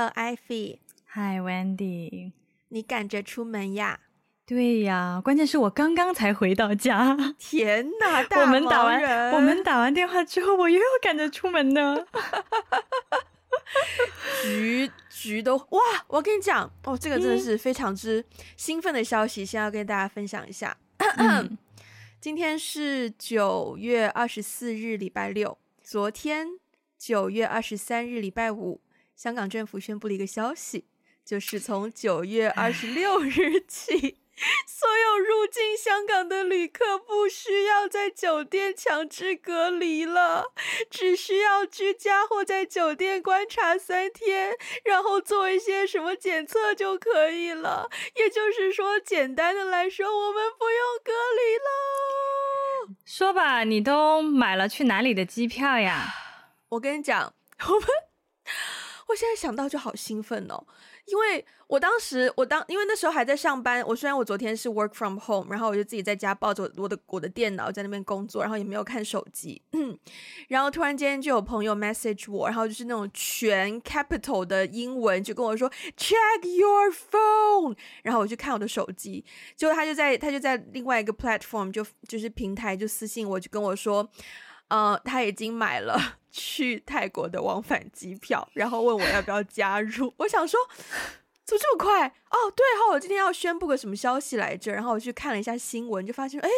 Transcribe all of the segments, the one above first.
Hello, Ivy. Hi, Wendy. 你赶着出门呀？对呀，关键是我刚刚才回到家。天哪，大 我们打完我们打完电话之后，我又要赶着出门呢。局局都哇！我跟你讲哦，这个真的是非常之兴奋的消息，先要跟大家分享一下。嗯、今天是九月二十四日，礼拜六。昨天九月二十三日，礼拜五，香港政府宣布了一个消息，就是从九月二十六日起。所有入境香港的旅客不需要在酒店强制隔离了，只需要居家或在酒店观察三天，然后做一些什么检测就可以了。也就是说，简单的来说，我们不用隔离了。说吧，你都买了去哪里的机票呀？我跟你讲，我们，我现在想到就好兴奋哦。因为我当时，我当因为那时候还在上班，我虽然我昨天是 work from home，然后我就自己在家抱着我的我的电脑在那边工作，然后也没有看手机，然后突然间就有朋友 message 我，然后就是那种全 capital 的英文就跟我说 check your phone，然后我去看我的手机，结果他就在他就在另外一个 platform 就就是平台就私信我就跟我说，呃，他已经买了。去泰国的往返机票，然后问我要不要加入。我想说，怎么这么快？哦，对哈，我今天要宣布个什么消息来着？然后我去看了一下新闻，就发现，哎，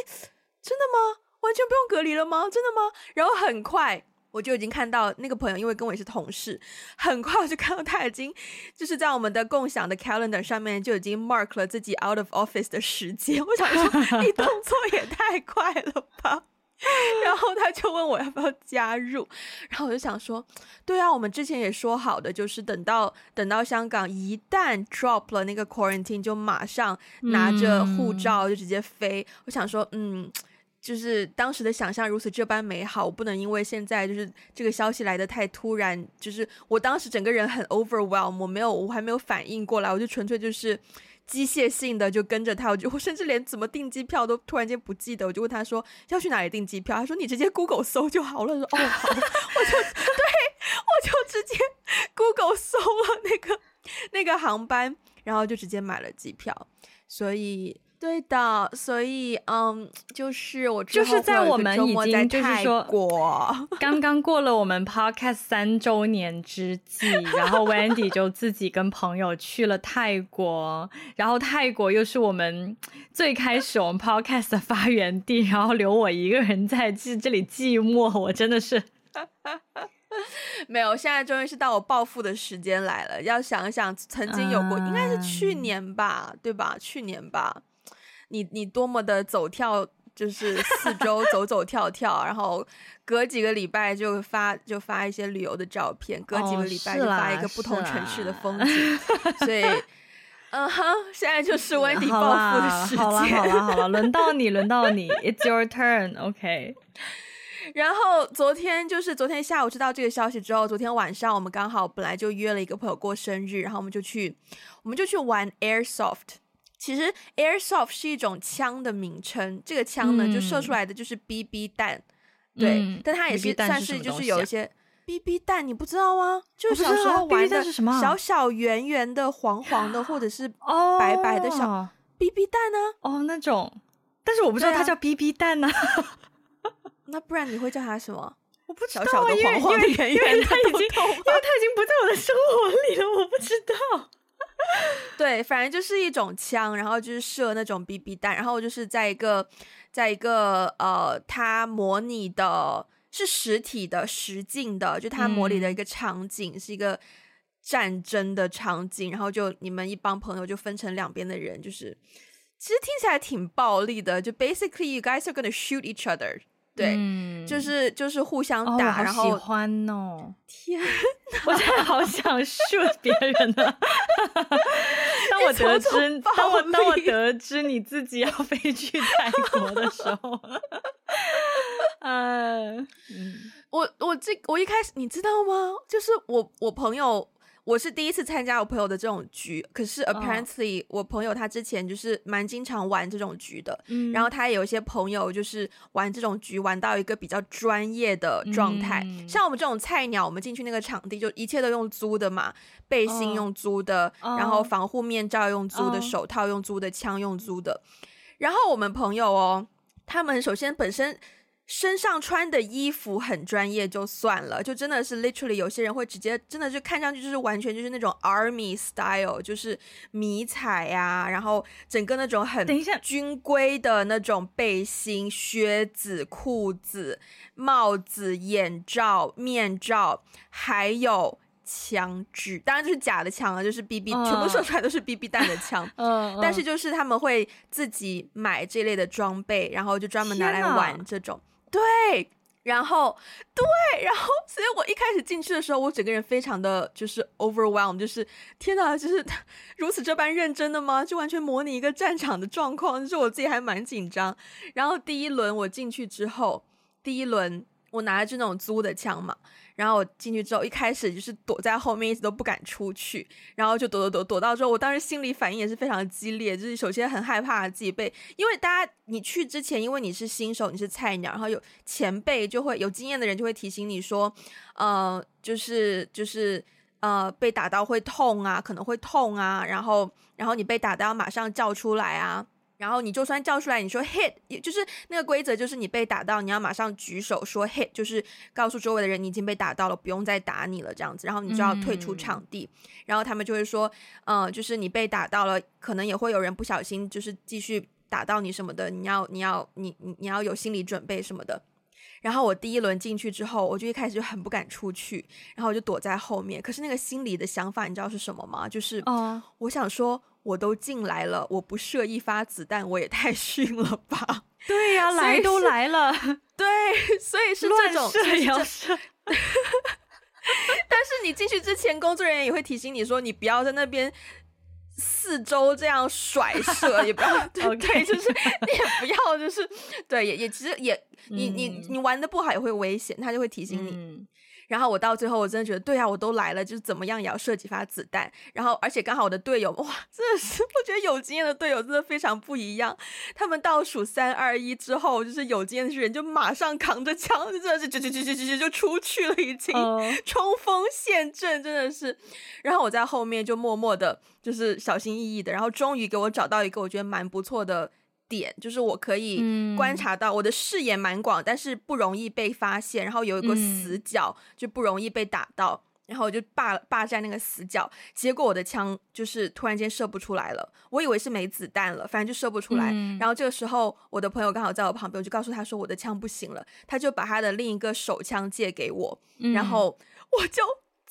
真的吗？完全不用隔离了吗？真的吗？然后很快我就已经看到那个朋友，因为跟我也是同事，很快我就看到他已经就是在我们的共享的 calendar 上面就已经 mark 了自己 out of office 的时间。我想说，你动作也太快了吧！然后他就问我要不要加入，然后我就想说，对啊，我们之前也说好的，就是等到等到香港一旦 drop 了那个 quarantine，就马上拿着护照就直接飞。嗯、我想说，嗯，就是当时的想象如此这般美好，我不能因为现在就是这个消息来的太突然，就是我当时整个人很 overwhelm，我没有，我还没有反应过来，我就纯粹就是。机械性的就跟着他，我就 我甚至连怎么订机票都突然间不记得，我就问他说要去哪里订机票，他说你直接 Google 搜就好了。说哦好，我就对，我就直接 Google 搜了那个那个航班，然后就直接买了机票，所以。对的，所以嗯，就是我就是在我们已经就是说 刚刚过了我们 podcast 三周年之际，然后 Wendy 就自己跟朋友去了泰国，然后泰国又是我们最开始我们 podcast 的发源地，然后留我一个人在这这里寂寞，我真的是 没有。现在终于是到我暴富的时间来了，要想一想曾经有过，嗯、应该是去年吧，对吧？去年吧。你你多么的走跳，就是四周 走走跳跳，然后隔几个礼拜就发就发一些旅游的照片，隔几个礼拜就发一个不同城市的风景，所以，嗯哼，现在就是 Wendy 报复的时间。好了好了好了，轮到你 轮到你，It's your turn，OK。然后昨天就是昨天下午知道这个消息之后，昨天晚上我们刚好本来就约了一个朋友过生日，然后我们就去我们就去玩 Airsoft。其实 airsoft 是一种枪的名称，这个枪呢、嗯、就射出来的就是 BB 弹，对，嗯、但它也是算是就是有一些 BB 弹，你不知道吗？就是小时候玩的小小圆圆的黄黄的或者是白白的小 BB 弹呢？哦，那种，但是我不知道它叫 BB 弹呢、啊。那不然你会叫它什么？我不知道，小小的黄黄的圆圆的，因为它已经因为它已经不在我的生活里了，我不知道。对，反正就是一种枪，然后就是射那种 BB 弹，然后就是在一个，在一个呃，它模拟的是实体的实境的，就它模拟的一个场景、嗯、是一个战争的场景，然后就你们一帮朋友就分成两边的人，就是其实听起来挺暴力的，就 basically you guys are gonna shoot each other。对，嗯、就是就是互相打，哦、然后喜欢哦！天 哪，我真的好想 shoot 别人呢。当我得知，当我当我得知你自己要飞去泰国的时候，呃，我我这我一开始你知道吗？就是我我朋友，我是第一次参加我朋友的这种局，可是 apparently、oh. 我朋友他之前就是蛮经常玩这种局的，嗯，然后他也有一些朋友就是玩这种局玩到一个比较专业的状态，嗯、像我们这种菜鸟，我们进去那个场地就一切都用租的嘛，背心用租的，oh. 然后防护面罩用租的，oh. 手套用租的，枪用租的，然后我们朋友哦，他们首先本身。身上穿的衣服很专业就算了，就真的是 literally 有些人会直接真的就看上去就是完全就是那种 army style，就是迷彩呀、啊，然后整个那种很军规的那种背心、靴子、裤子、帽子、眼罩、面罩，还有枪支，当然就是假的枪啊，就是 BB，、uh, 全部射出来都是 BB 弹的枪。嗯，uh, uh, 但是就是他们会自己买这类的装备，然后就专门拿来玩这种。对，然后对，然后，所以我一开始进去的时候，我整个人非常的就是 overwhelmed，就是天哪，就是 如此这般认真的吗？就完全模拟一个战场的状况，就是我自己还蛮紧张。然后第一轮我进去之后，第一轮我拿的是那种租的枪嘛。然后我进去之后，一开始就是躲在后面，一直都不敢出去。然后就躲躲躲躲到之后，我当时心里反应也是非常激烈，就是首先很害怕自己被，因为大家你去之前，因为你是新手，你是菜鸟，然后有前辈就会有经验的人就会提醒你说，呃，就是就是呃被打到会痛啊，可能会痛啊，然后然后你被打到要马上叫出来啊。然后你就算叫出来，你说 hit，也就是那个规则，就是你被打到，你要马上举手说 hit，就是告诉周围的人你已经被打到了，不用再打你了这样子。然后你就要退出场地。嗯、然后他们就会说，嗯、呃，就是你被打到了，可能也会有人不小心就是继续打到你什么的，你要你要你你你要有心理准备什么的。然后我第一轮进去之后，我就一开始就很不敢出去，然后我就躲在后面。可是那个心里的想法，你知道是什么吗？就是，我想说，我都进来了，我不射一发子弹，我也太 逊了吧？对呀、啊，来都来了，对，所以是这种乱射要射。但是你进去之前，工作人员也会提醒你说，你不要在那边。四周这样甩射也不要，对.就是你也不要，就是对，也也其实也，你你你玩的不好也会危险，他就会提醒你。嗯然后我到最后，我真的觉得，对啊，我都来了，就是怎么样也要射几发子弹。然后，而且刚好我的队友，哇，真的是，我觉得有经验的队友真的非常不一样。他们倒数三二一之后，就是有经验的人就马上扛着枪，就真的是就就就就就就出去了，已经冲锋陷阵，真的是。然后我在后面就默默的，就是小心翼翼的，然后终于给我找到一个我觉得蛮不错的。点就是我可以观察到，我的视野蛮广，但是不容易被发现，然后有一个死角，就不容易被打到，然后我就霸霸占那个死角，结果我的枪就是突然间射不出来了，我以为是没子弹了，反正就射不出来。然后这个时候我的朋友刚好在我旁边，我就告诉他说我的枪不行了，他就把他的另一个手枪借给我，然后我就。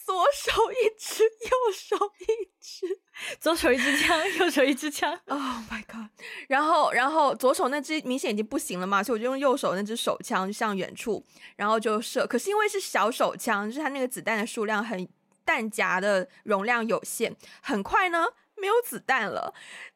左手一支，右手一支，左手一支枪，右手一支枪。Oh my god！然后，然后左手那只明显已经不行了嘛，所以我就用右手那只手枪向远处，然后就射。可是因为是小手枪，就是它那个子弹的数量很，弹夹的容量有限，很快呢没有子弹了。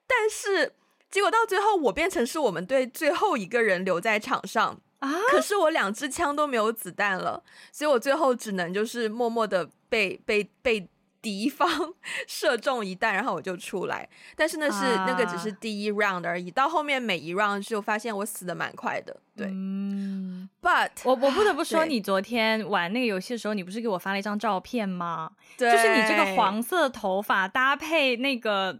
但是结果到最后，我变成是我们队最后一个人留在场上。啊！可是我两支枪都没有子弹了，所以我最后只能就是默默的被被被敌方 射中一弹，然后我就出来。但是那是、啊、那个只是第一 round 而已，到后面每一 round 就发现我死的蛮快的。对，嗯，But 我我不得不说，你昨天玩那个游戏的时候，你不是给我发了一张照片吗？对，就是你这个黄色头发搭配那个。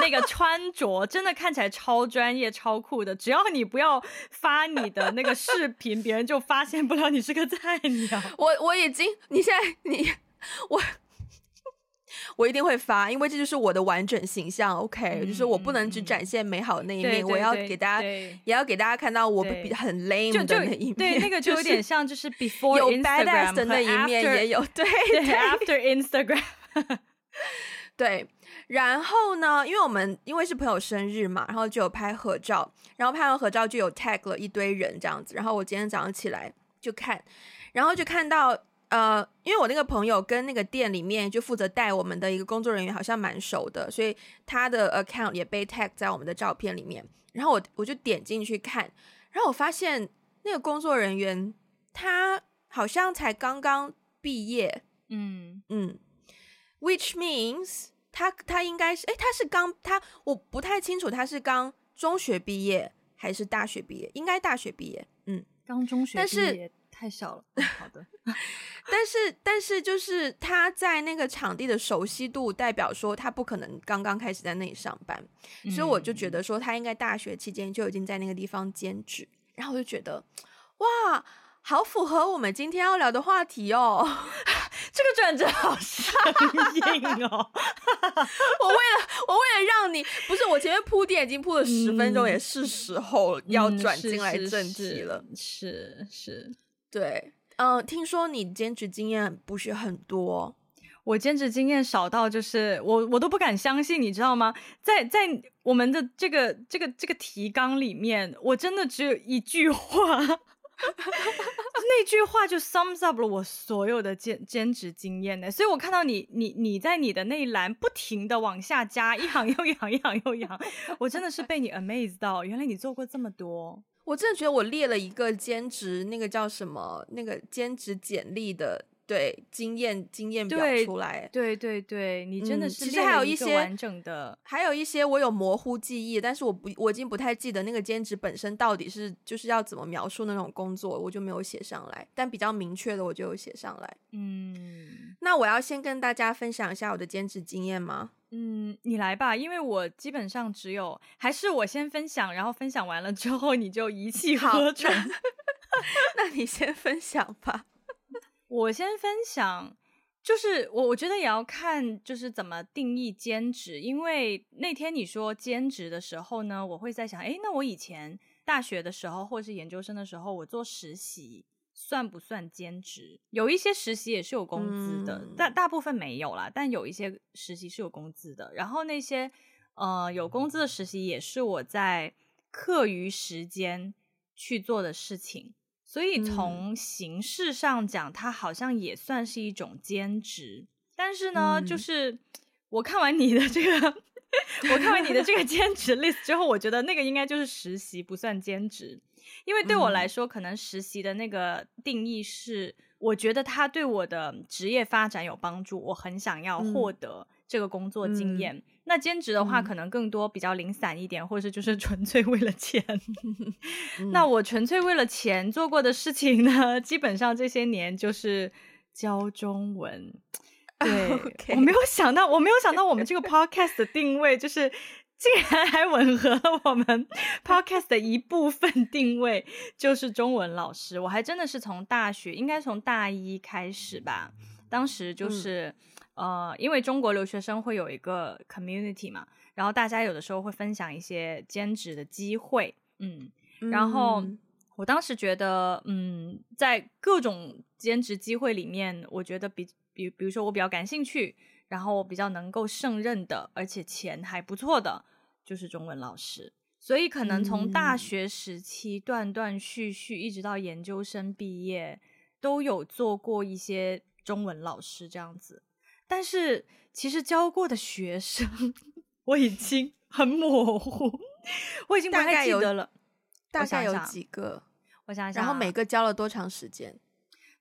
那个穿着真的看起来超专业、超酷的。只要你不要发你的那个视频，别人就发现不了你是个菜鸟。我我已经，你现在你 我我一定会发，因为这就是我的完整形象。OK，、嗯、就是我不能只展现美好的那一面，我要给大家也要给大家看到我比很 lame 的那一面。对，那个就有点像就是 before 有 badass 的那一面也有，对，after Instagram，对。然后呢，因为我们因为是朋友生日嘛，然后就有拍合照，然后拍完合照就有 tag 了一堆人这样子。然后我今天早上起来就看，然后就看到呃，因为我那个朋友跟那个店里面就负责带我们的一个工作人员好像蛮熟的，所以他的 account 也被 tag 在我们的照片里面。然后我我就点进去看，然后我发现那个工作人员他好像才刚刚毕业，嗯嗯。，which means 他他应该是，哎，他是刚他我不太清楚他是刚中学毕业还是大学毕业，应该大学毕业，嗯，刚中学毕业，但是太小了。嗯、好的，但是但是就是他在那个场地的熟悉度，代表说他不可能刚刚开始在那里上班，嗯、所以我就觉得说他应该大学期间就已经在那个地方兼职，然后我就觉得哇。好符合我们今天要聊的话题哦，这个转折好生硬哦。我为了我为了让你不是我前面铺垫已经铺了十分钟，嗯、也是时候要转进来正题了。嗯、是是，是，是，对，嗯、呃，听说你兼职经验不是很多，我兼职经验少到就是我我都不敢相信，你知道吗？在在我们的这个这个这个提纲里面，我真的只有一句话。那句话就 sums up 了我所有的兼兼职经验呢，所以我看到你你你在你的那一栏不停的往下加一行又一行一行又一行，我真的是被你 amaze 到，原来你做过这么多，我真的觉得我列了一个兼职那个叫什么那个兼职简历的。对，经验经验表出来，对对对，你真的是、嗯、其实还有一些完整的，还有一些我有模糊记忆，但是我不我已经不太记得那个兼职本身到底是就是要怎么描述那种工作，我就没有写上来，但比较明确的我就有写上来。嗯，那我要先跟大家分享一下我的兼职经验吗？嗯，你来吧，因为我基本上只有，还是我先分享，然后分享完了之后你就一气呵成。那你先分享吧。我先分享，就是我我觉得也要看就是怎么定义兼职，因为那天你说兼职的时候呢，我会在想，哎，那我以前大学的时候或者是研究生的时候，我做实习算不算兼职？有一些实习也是有工资的，但、嗯、大部分没有啦，但有一些实习是有工资的。然后那些呃有工资的实习也是我在课余时间去做的事情。所以从形式上讲，嗯、它好像也算是一种兼职。但是呢，嗯、就是我看完你的这个，我看完你的这个兼职 list 之后，我觉得那个应该就是实习，不算兼职。因为对我来说，嗯、可能实习的那个定义是，我觉得它对我的职业发展有帮助，我很想要获得这个工作经验。嗯、那兼职的话，可能更多比较零散一点，或者就是纯粹为了钱。嗯、那我纯粹为了钱做过的事情呢，基本上这些年就是教中文。对.我没有想到，我没有想到我们这个 podcast 的定位就是竟然还吻合了我们 podcast 的一部分定位，就是中文老师。我还真的是从大学，应该从大一开始吧，当时就是。嗯呃，因为中国留学生会有一个 community 嘛，然后大家有的时候会分享一些兼职的机会，嗯，然后我当时觉得，嗯，在各种兼职机会里面，我觉得比比比如说我比较感兴趣，然后我比较能够胜任的，而且钱还不错的，就是中文老师。所以可能从大学时期断断续续一直到研究生毕业，都有做过一些中文老师这样子。但是其实教过的学生 我已经很模糊，我已经不太记得了。大概有几个？我想想，然后每个教了多长时间？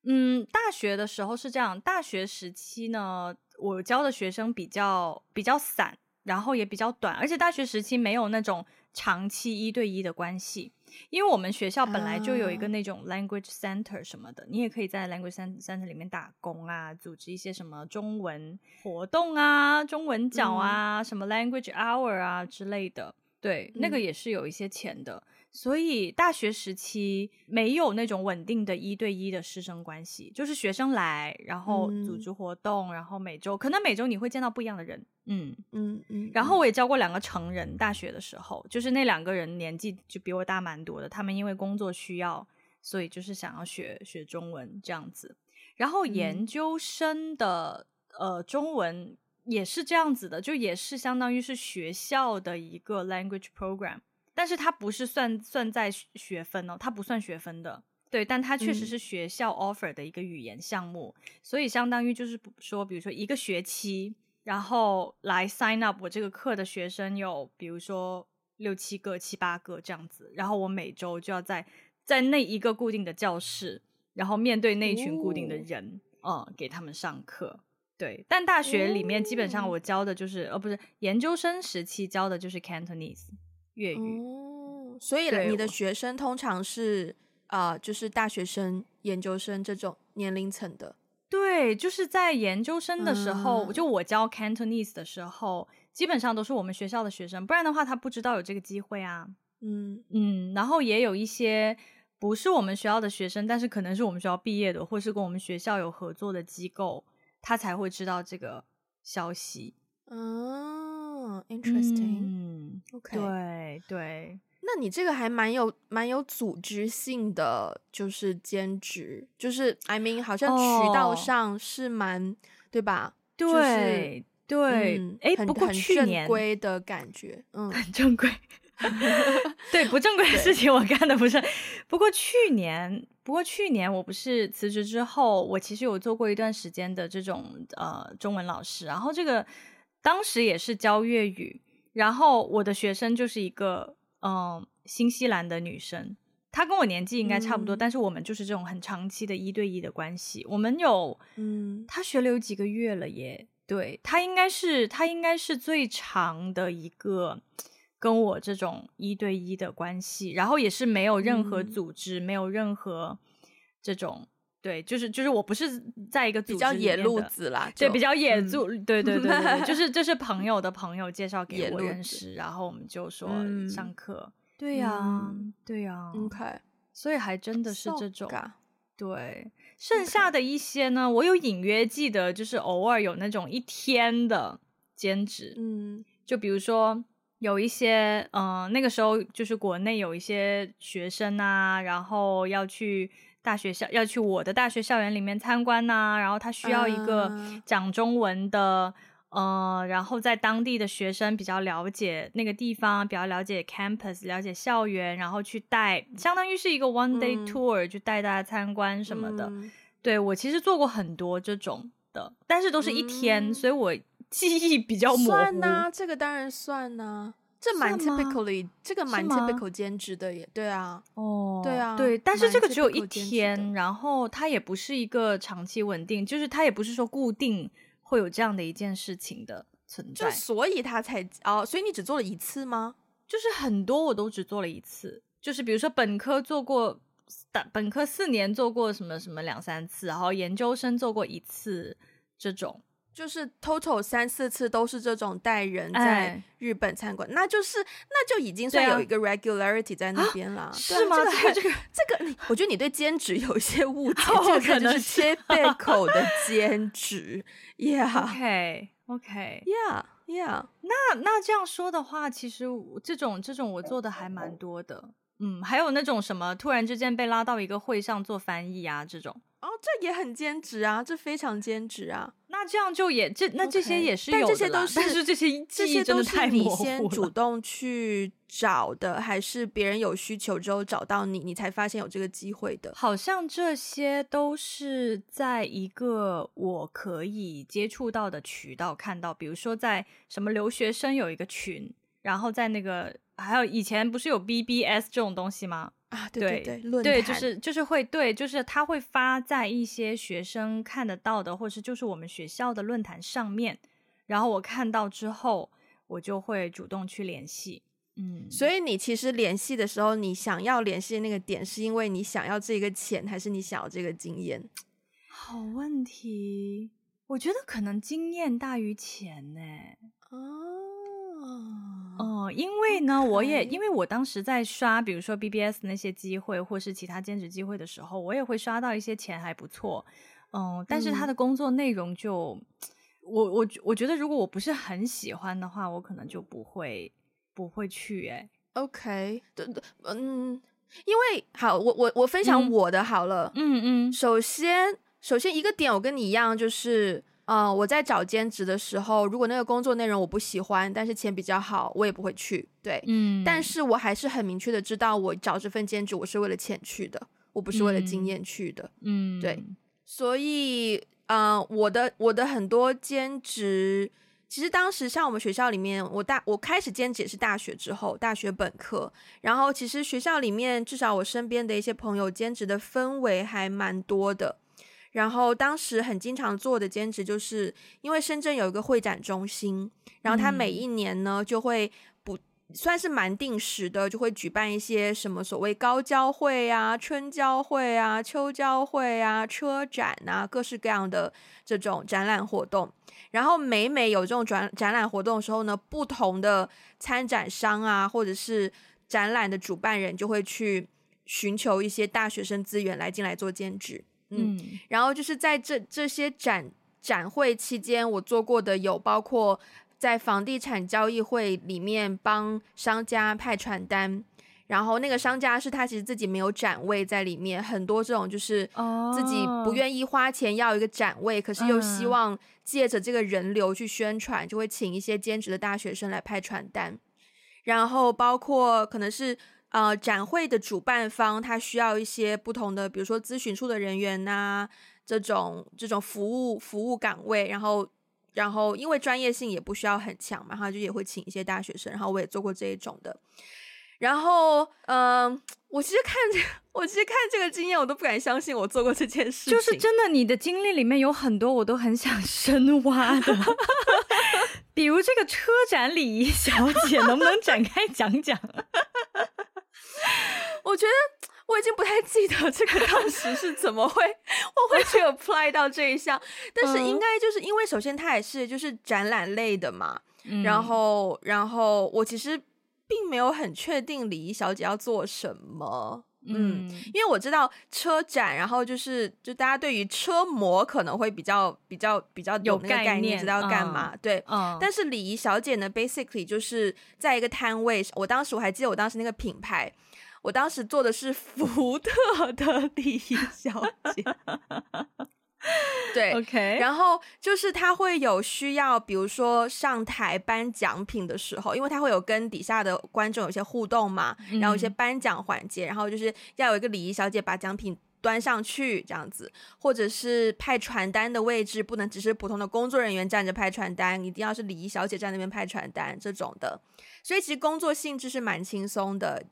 嗯，大学的时候是这样。大学时期呢，我教的学生比较比较散，然后也比较短，而且大学时期没有那种长期一对一的关系。因为我们学校本来就有一个那种 language center 什么的，你也可以在 language center 里面打工啊，组织一些什么中文活动啊、中文角啊、什么 language hour 啊之类的。对，那个也是有一些钱的。所以大学时期没有那种稳定的一对一的师生关系，就是学生来，然后组织活动，嗯、然后每周可能每周你会见到不一样的人，嗯嗯嗯。然后我也教过两个成人，大学的时候，就是那两个人年纪就比我大蛮多的，他们因为工作需要，所以就是想要学学中文这样子。然后研究生的、嗯、呃中文也是这样子的，就也是相当于是学校的一个 language program。但是它不是算算在学分哦，它不算学分的，对，但它确实是学校 offer 的一个语言项目，嗯、所以相当于就是说，比如说一个学期，然后来 sign up 我这个课的学生有，比如说六七个、七八个这样子，然后我每周就要在在那一个固定的教室，然后面对那群固定的人，哦、嗯，给他们上课。对，但大学里面基本上我教的就是，呃、哦，不是研究生时期教的就是 Cantonese 粤语。哦，所以你的学生通常是啊、呃，就是大学生、研究生这种年龄层的。对，就是在研究生的时候，嗯、就我教 Cantonese 的时候，基本上都是我们学校的学生，不然的话他不知道有这个机会啊。嗯嗯，然后也有一些不是我们学校的学生，但是可能是我们学校毕业的，或是跟我们学校有合作的机构。他才会知道这个消息。哦，interesting。嗯，OK，对对。那你这个还蛮有蛮有组织性的，就是兼职，就是 I mean，好像渠道上是蛮、哦、对吧？对、就是、对，哎、嗯，不过去年正规的感觉，嗯，很正规。对，不正规的事情我干的不是。不过去年，不过去年我不是辞职之后，我其实有做过一段时间的这种呃中文老师，然后这个当时也是教粤语，然后我的学生就是一个嗯、呃、新西兰的女生，她跟我年纪应该差不多，嗯，但是我们就是这种很长期的一对一的关系，我们有嗯，她学了有几个月了耶，对，她应该是她应该是最长的一个。跟我这种一对一的关系，然后也是没有任何组织，嗯、没有任何这种对，就是就是我不是在一个组织比较野路子啦，对，比较野路、嗯，对对对对，就是 就是朋友的朋友介绍给我认识，然后我们就说上课，嗯、对呀、啊嗯、对呀、啊、OK，所以还真的是这种，对，剩下的一些呢，我有隐约记得，就是偶尔有那种一天的兼职，嗯，就比如说。有一些，嗯、呃，那个时候就是国内有一些学生啊，然后要去大学校，要去我的大学校园里面参观呐、啊，然后他需要一个讲中文的，嗯、呃，然后在当地的学生比较了解那个地方，比较了解 campus，了解校园，然后去带，相当于是一个 one day tour，去、嗯、带大家参观什么的。嗯、对，我其实做过很多这种的，但是都是一天，嗯、所以我。记忆比较模糊。算呐、啊，这个当然算呐、啊，这蛮 typically，这个蛮 typical 兼职的也对啊，哦，对啊，对，但是这个只有一天，然后它也不是一个长期稳定，就是它也不是说固定会有这样的一件事情的存在，所以他才哦，所以你只做了一次吗？就是很多我都只做了一次，就是比如说本科做过，本科四年做过什么什么两三次，然后研究生做过一次这种。就是 total 三四次都是这种带人在日本餐馆，哎，那就是那就已经算有一个 regularity 在那边了，啊，是吗？这个这个这个，我觉得你对兼职有一些误解，哦，这个可能是切贝口的 兼职，yeah，OK OK，yeah，yeah，那那这样说的话，其实这种这种我做的还蛮多的，嗯，还有那种什么突然之间被拉到一个会上做翻译啊这种。哦，这也很兼职啊，这非常兼职啊。那这样就也这那这些也是有的，但这些都是，但是这些这些都是你先主 动去找的，还是别人有需求之后找到你，你才发现有这个机会的？好像这些都是在一个我可以接触到的渠道看到，比如说在什么留学生有一个群，然后在那个还有以前不是有 BBS 这种东西吗？啊，对对对，对，就是就是会对，就是他会发在一些学生看得到的，或是就是我们学校的论坛上面，然后我看到之后，我就会主动去联系。嗯，所以你其实联系的时候，你想要联系的那个点，是因为你想要这个钱，还是你想要这个经验？好问题，我觉得可能经验大于钱呢。哦。哦、呃，因为呢我也因为我当时在刷，比如说 BBS 那些机会，或是其他兼职机会的时候，我也会刷到一些钱还不错，嗯、呃，但是他的工作内容就，嗯、我我我觉得如果我不是很喜欢的话，我可能就不会不会去哎。OK，对对，嗯，因为好，我我我分享我的好了，嗯嗯，首先首先一个点，我跟你一样，就是。嗯、呃，我在找兼职的时候，如果那个工作内容我不喜欢，但是钱比较好，我也不会去。对，嗯，但是我还是很明确的知道，我找这份兼职我是为了钱去的，我不是为了经验去的。嗯，对，所以，嗯、呃，我的我的很多兼职，其实当时像我们学校里面，我大我开始兼职也是大学之后，大学本科，然后其实学校里面至少我身边的一些朋友兼职的氛围还蛮多的。然后当时很经常做的兼职，就是因为深圳有一个会展中心，然后他每一年呢就会不算是蛮定时的，就会举办一些什么所谓高交会啊、春交会啊、秋交会啊、车展啊，各式各样的这种展览活动。然后每每有这种展展览活动的时候呢，不同的参展商啊，或者是展览的主办人就会去寻求一些大学生资源来进来做兼职。嗯，然后就是在这这些展展会期间，我做过的有包括在房地产交易会里面帮商家派传单，然后那个商家是他其实自己没有展位在里面，很多这种就是自己不愿意花钱要一个展位，哦、可是又希望借着这个人流去宣传，就会请一些兼职的大学生来派传单，然后包括可能是。呃，展会的主办方他需要一些不同的，比如说咨询处的人员呐、这种这种服务服务岗位，然后然后因为专业性也不需要很强嘛，他就也会请一些大学生，然后我也做过这一种的。然后，嗯、我其实看这，我其实看这个经验，我都不敢相信我做过这件事情。就是真的，你的经历里面有很多我都很想深挖的，比如这个车展礼仪小姐，能不能展开讲讲？我觉得我已经不太记得这个当时是怎么会我会去 apply 到这一项，但是应该就是因为首先它也是就是展览类的嘛，嗯、然后然后我其实并没有很确定礼仪小姐要做什么，嗯，嗯，因为我知道车展，然后就是就大家对于车模可能会比较比较比较有那个概念，知道要干嘛，嗯、对，嗯、但是礼仪小姐呢，basically 就是在一个摊位，我当时我还记得我当时那个品牌。我当时做的是福特的 礼仪小姐，对，OK，然后就是他会有需要，比如说上台颁奖品的时候，因为他会有跟底下的观众有些互动嘛，然后一些颁奖环节，然后就是要有一个礼仪小姐把奖品端上去这样子，或者是派传单的位置不能只是普通的工作人员站着派传单，一定要是礼仪小姐在那边派传单这种的，所以其实工作性质是蛮轻松的。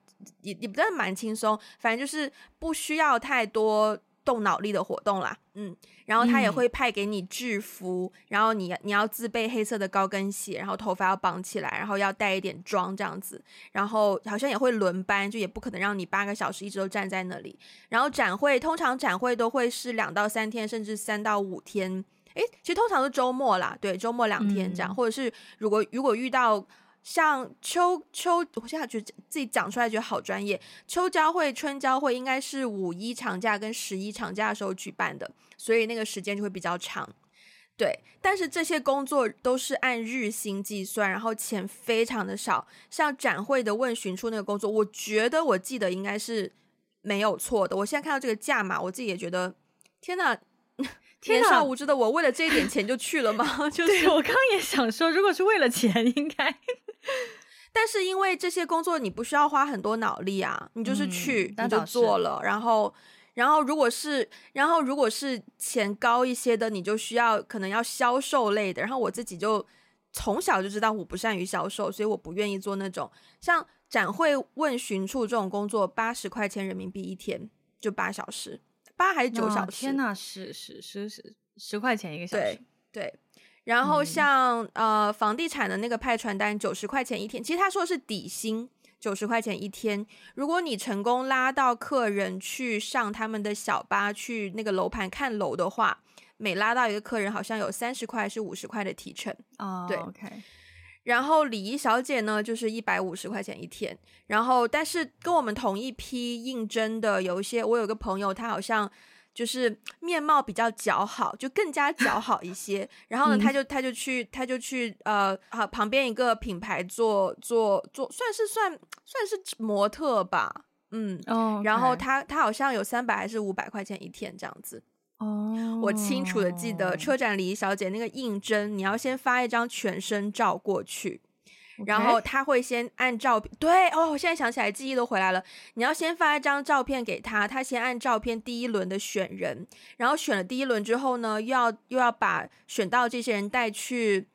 也也不算蛮轻松，反正就是不需要太多动脑力的活动啦，嗯，然后他也会派给你制服，嗯、然后你你要自备黑色的高跟鞋，然后头发要绑起来，然后要带一点妆这样子，然后好像也会轮班，就也不可能让你八个小时一直都站在那里。然后展会通常展会都会是两到三天，甚至三到五天，诶，其实通常是周末啦，对，周末两天这样，嗯、或者是如果如果遇到。像秋秋，我现在觉得自己讲出来觉得好专业。秋交会、春交会应该是五一长假跟十一长假的时候举办的，所以那个时间就会比较长。对，但是这些工作都是按日薪计算，然后钱非常的少。像展会的问询处那个工作，我觉得我记得应该是没有错的。我现在看到这个价码，我自己也觉得，天哪！天少无知的我，为了这一点钱就去了吗？就是我刚刚也想说，如果是为了钱，应该。但是因为这些工作你不需要花很多脑力啊，你就是去、嗯、你就做了，然后然后如果是然后如果是钱高一些的，你就需要可能要销售类的。然后我自己就从小就知道我不善于销售，所以我不愿意做那种像展会问询处这种工作，八十块钱人民币一天就八小时。八还是九小时？天呐，十十十十十块钱一个小时。对对，然后像、嗯、呃房地产的那个派传单，九十块钱一天。其实他说的是底薪，九十块钱一天。如果你成功拉到客人去上他们的小巴去那个楼盘看楼的话，每拉到一个客人好像有三十块是五十块的提成。哦，对，OK。然后礼仪小姐呢，就是一百五十块钱一天。然后，但是跟我们同一批应征的有一些，我有个朋友，他好像就是面貌比较姣好，就更加姣好一些。然后呢，他就他就去他就去呃好旁边一个品牌做做做，算是算算是模特吧，嗯，oh. 然后他他好像有三百还是五百块钱一天这样子。哦，oh, 我清楚的记得车展礼仪小姐那个应征，你要先发一张全身照过去.然后他会先按照片，对哦，我现在想起来记忆都回来了。你要先发一张照片给他，他先按照片第一轮的选人，然后选了第一轮之后呢，又要又要把选到这些人带去，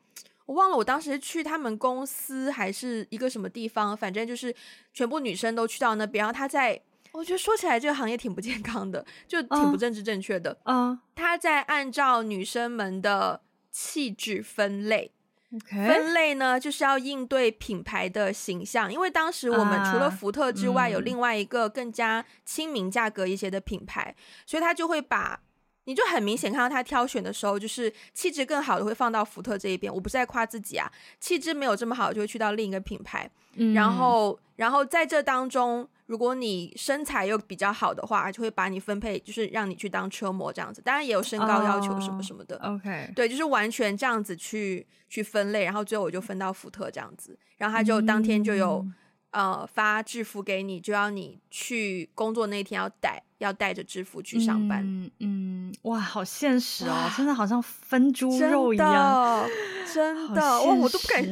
我忘了我当时去他们公司还是一个什么地方，反正就是全部女生都去到那边，然后他在。我觉得说起来这个行业挺不健康的，就挺不政治正确的。嗯、uh, uh.，他在按照女生们的气质分类。Okay. 分类呢，就是要应对品牌的形象，因为当时我们除了福特之外，uh, 有另外一个更加亲民、价格一些的品牌，嗯，所以他就会把，你就很明显看到他挑选的时候，就是气质更好的会放到福特这一边。我不是在夸自己啊，气质没有这么好，就会去到另一个品牌。嗯，然后，然后在这当中。如果你身材又比较好的话，就会把你分配，就是让你去当车模这样子。当然也有身高要求什么什么的。Oh, OK，对，就是完全这样子去去分类，然后最后我就分到福特这样子。然后他就当天就有、嗯、呃发制服给你，就要你去工作那天要带要带着制服去上班。嗯嗯，哇，好现实哦，真的好像分猪肉一样，真的，哇，我都不敢，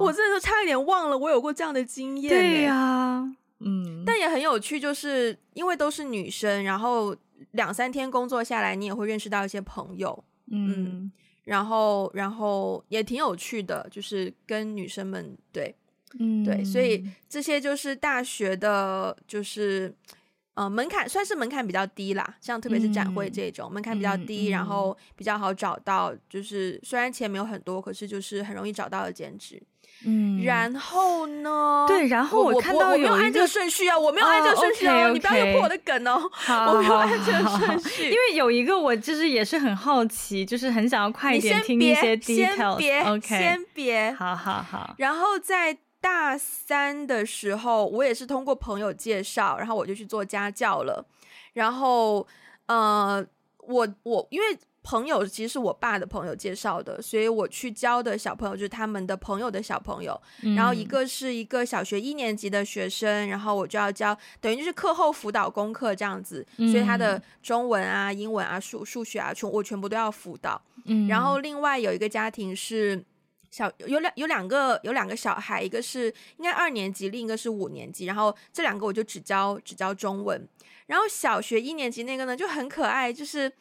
我真的都差一点忘了我有过这样的经验。对呀、啊。嗯，但也很有趣，就是因为都是女生，然后两三天工作下来，你也会认识到一些朋友，嗯，嗯，然后然后也挺有趣的，就是跟女生们对，嗯，对，所以这些就是大学的，就是呃门槛算是门槛比较低啦，像特别是展会这种、嗯、门槛比较低、嗯，然后比较好找到，就是虽然钱没有很多，可是就是很容易找到的兼职。嗯，然后呢？对，然后我看到有一个，我没有按这个顺序啊，我没有按这个顺序哦，oh, okay, okay. 你不要又破我的梗哦。好，我没有按这个顺序，因为有一个我就是也是很好奇，就是很想要快一点听一些 details。先别，OK，先别，好好好。然后在大三的时候，我也是通过朋友介绍，然后我就去做家教了。然后，呃，我我因为。朋友其实是我爸的朋友介绍的，所以我去教的小朋友就是他们的朋友的小朋友。嗯、然后一个是一个小学一年级的学生，然后我就要教，等于就是课后辅导功课这样子。嗯、所以他的中文啊、英文啊、数数学啊，全我全部都要辅导。嗯。然后另外有一个家庭是小有两有两个有两个小孩，一个是应该二年级，另一个是五年级。然后这两个我就只教只教中文。然后小学一年级那个呢就很可爱，就是。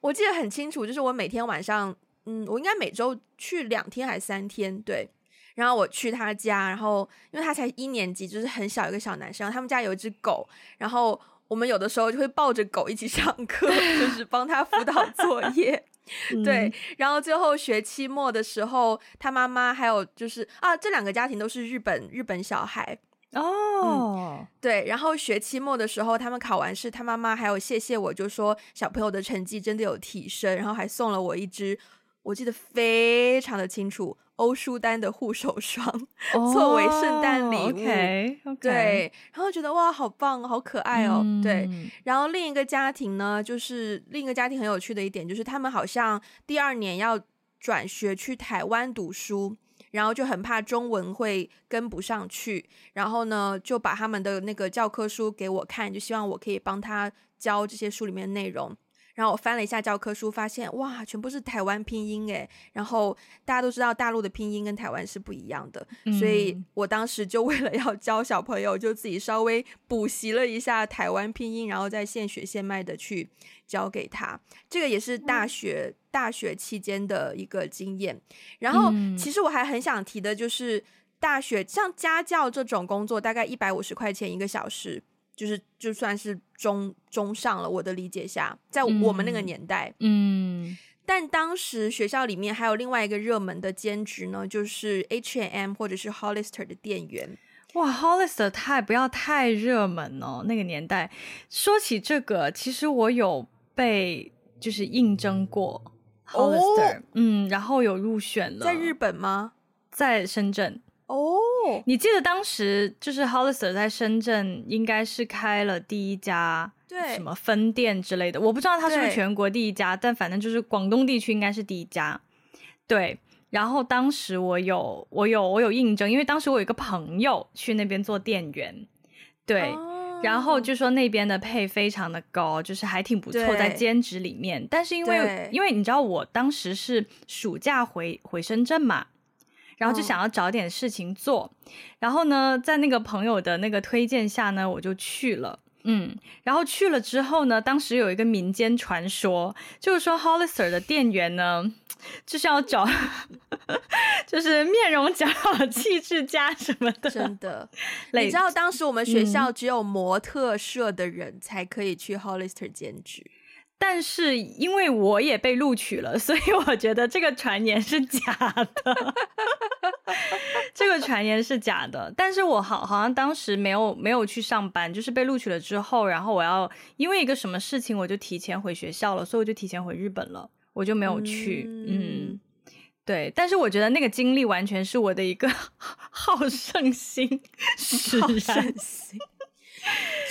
我记得很清楚，就是我每天晚上，嗯，我应该每周去两天还是三天，对。然后我去他家，然后因为他才一年级，就是很小一个小男生，他们家有一只狗，然后我们有的时候就会抱着狗一起上课，就是帮他辅导作业，对。然后最后学期末的时候，他妈妈还有就是啊，这两个家庭都是日本日本小孩。哦、oh. 嗯，对，然后学期末的时候，他们考完试，他妈妈还有谢谢我，就说小朋友的成绩真的有提升，然后还送了我一支，我记得非常的清楚，欧舒丹的护手霜，oh. 作为圣诞礼物。Okay. Okay. 对，然后觉得哇，好棒，好可爱哦。Mm. 对，然后另一个家庭呢，就是另一个家庭很有趣的一点，就是他们好像第二年要转学去台湾读书。然后就很怕中文会跟不上去，然后呢，就把他们的那个教科书给我看，就希望我可以帮他教这些书里面的内容。然后我翻了一下教科书，发现哇，全部是台湾拼音诶。然后大家都知道大陆的拼音跟台湾是不一样的，嗯，所以我当时就 为了要教小朋友，就自己稍微补习了一下台湾拼音，然后再现学现卖的去教给他。这个也是大学，嗯、大学期间的一个经验。然后其实我还很想提的就是，大学像家教这种工作，大概一百五十块钱一个小时。就是就算是中中上了，我的理解下，在我们那个年代，嗯，嗯，但当时学校里面还有另外一个热门的兼职呢，就是 H&M 或者是 Hollister 的店员。哇，Hollister 太不要太热门哦，那个年代。说起这个，其实我有被就是应征过 Hollister，哦，嗯，然后有入选了。在日本吗？在深圳。哦。你记得当时就是 Hollister 在深圳应该是开了第一家对什么分店之类的，我不知道它是不是全国第一家，但反正就是广东地区应该是第一家。对，然后当时我有我有我有应征，因为当时我有一个朋友去那边做店员，对，哦、然后就说那边的配非常的高，就是还挺不错，在兼职里面。但是因为因为你知道我当时是暑假回回深圳嘛。然后就想要找点事情做，然后呢，在那个朋友的那个推荐下呢，我就去了。嗯，然后去了之后呢，当时有一个民间传说，就是说 Hollister 的店员呢，就是要找，就是面容姣好、气质佳什么的。真的，你知道当时我们学校只有模特社的人才可以去 Hollister 兼职。但是因为我也被录取了，所以我觉得这个传言是假的。这个传言是假的，但是我好好像当时没有没有去上班，就是被录取了之后，然后我要因为一个什么事情，我就提前回学校了，所以我就提前回日本了，我就没有去。嗯，嗯对。但是我觉得那个经历完全是我的一个 好胜心，好胜心。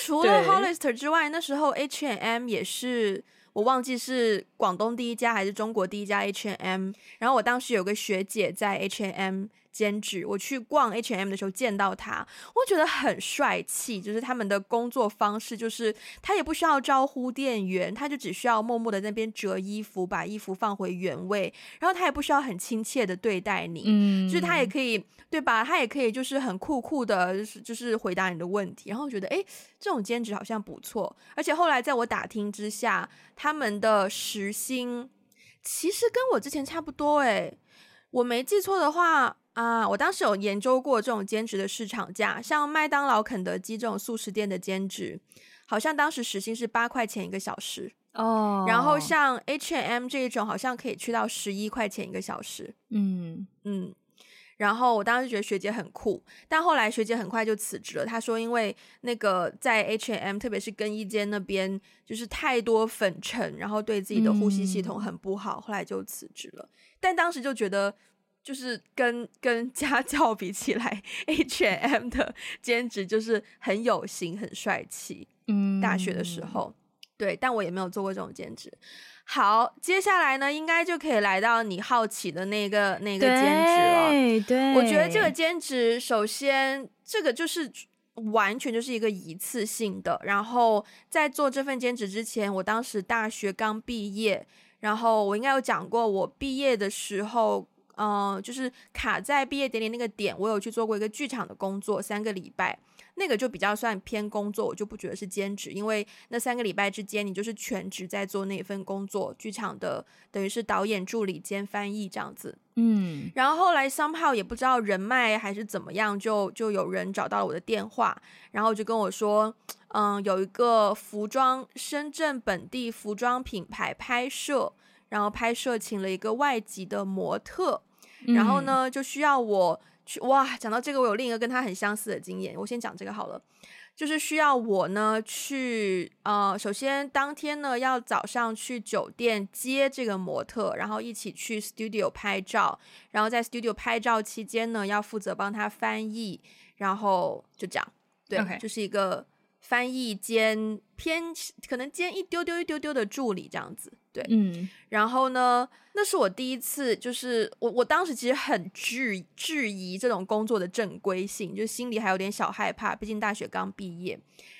除了 Hollister 之外，那时候 H&M 也是。我忘记是广东第一家还是中国第一家 H&M，然后我当时有个学姐在 H&M。兼职，我去逛 H&M 的时候见到他，我觉得很帅气。就是他们的工作方式，就是他也不需要招呼店员，他就只需要默默的那边折衣服，把衣服放回原位，然后他也不需要很亲切的对待你，嗯，就是他也可以，对吧？他也可以就是很酷酷的，就是就是回答你的问题。然后我觉得，哎，这种兼职好像不错。而且后来在我打听之下，他们的时薪其实跟我之前差不多，哎，我没记错的话。啊，我当时有研究过这种兼职的市场价，像麦当劳、肯德基这种速食店的兼职，好像当时时薪是八块钱一个小时哦。然后像 H&M 这一种，好像可以去到十一块钱一个小时。嗯嗯。然后我当时觉得学姐很酷，但后来学姐很快就辞职了。她说，因为那个在 H&M，特别是更衣间那边，就是太多粉尘，然后对自己的呼吸系统很不好，嗯、后来就辞职了。但当时就觉得。就是跟 跟家教比起来，H&M 的兼职就是很有型、很帅气。嗯，大学的时候，对，但我也没有做过这种兼职。好，接下来呢，应该就可以来到你好奇的那个那个兼职了。对，对，我觉得这个兼职，首先这个就是完全就是一个一次性的。然后在做这份兼职之前，我当时大学刚毕业，然后我应该有讲过，我毕业的时候。嗯、呃，就是卡在毕业典礼那个点，我有去做过一个剧场的工作，三个礼拜，那个就比较算偏工作，我就不觉得是兼职，因为那三个礼拜之间，你就是全职在做那份工作，剧场的等于是导演助理兼翻译这样子。嗯，然后后来 somehow 也不知道人脉还是怎么样，就就有人找到了我的电话，然后就跟我说，嗯，有一个服装深圳本地服装品牌拍摄，然后拍摄请了一个外籍的模特。然后呢，就需要我去哇！讲到这个，我有另一个跟他很相似的经验。我先讲这个好了，就是需要我呢去呃，首先当天呢要早上去酒店接这个模特，然后一起去 studio 拍照，然后在 studio 拍照期间呢要负责帮他翻译，然后就这样，对，Okay. 就是一个。翻译兼偏可能兼一丢丢一丢丢的助理这样子，对，嗯，然后呢，那是我第一次，就是我我当时其实很质质疑这种工作的正规性，就心里还有点小害怕，毕竟大学刚毕业。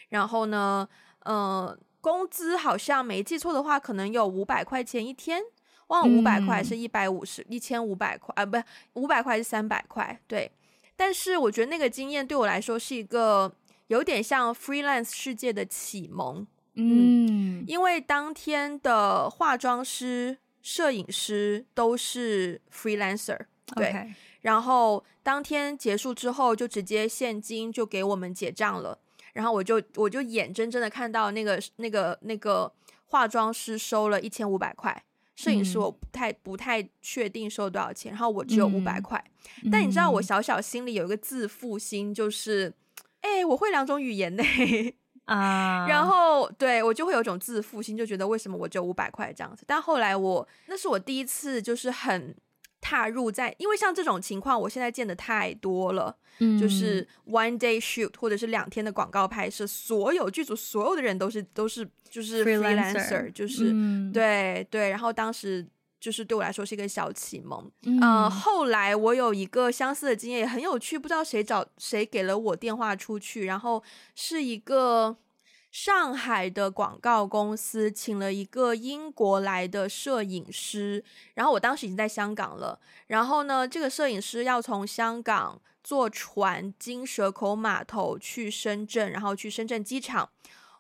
然后呢，呃，工资好像没记错的话，可能有五百块钱一天，忘了五百块是一百五十一千五百块啊，不，五百块是三百块，对。但是我觉得那个经验对我来说是一个。有点像 freelance 世界的启蒙，嗯，因为当天的化妆师、摄影师都是 freelancer，对，Okay. 然后当天结束之后就直接现金就给我们结账了，然后我就我就眼睁睁的看到那个那个那个化妆师收了一千五百块，摄影师我不太不太确定收多少钱，然后我只有五百块，嗯，但你知道我小小心里有一个自负心，就是。哎、欸，我会两种语言呢，啊，然后对我就会有种自负心，就觉得为什么我只有五百块这样子？但后来我那是我第一次，就是很踏入在，因为像这种情况，我现在见的太多了，嗯，就是 one day shoot 或者是两天的广告拍摄，所有剧组所有的人都是都是就是 freelancer，, freelancer 就是、嗯、对对，然后当时。就是对我来说是一个小启蒙，嗯、呃，后来我有一个相似的经验，也很有趣，不知道谁找谁给了我电话出去，然后是一个上海的广告公司请了一个英国来的摄影师，然后我当时已经在香港了，然后呢，这个摄影师要从香港坐船经蛇口码头去深圳，然后去深圳机场。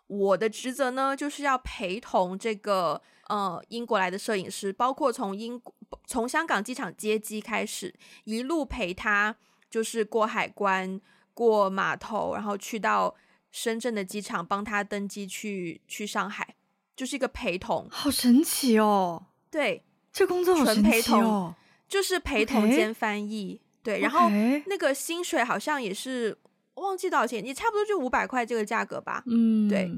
我的职责呢，就是要陪同这个呃英国来的摄影师，包括从英从香港机场接机开始，一路陪他，就是过海关、过码头，然后去到深圳的机场，帮他登机去去上海，就是一个陪同。好神奇哦！对，这工作好神奇哦，就是陪同兼翻译。Okay? 对，然后那个薪水好像也是。忘记多少钱，也差不多就五百块这个价格吧。嗯，对。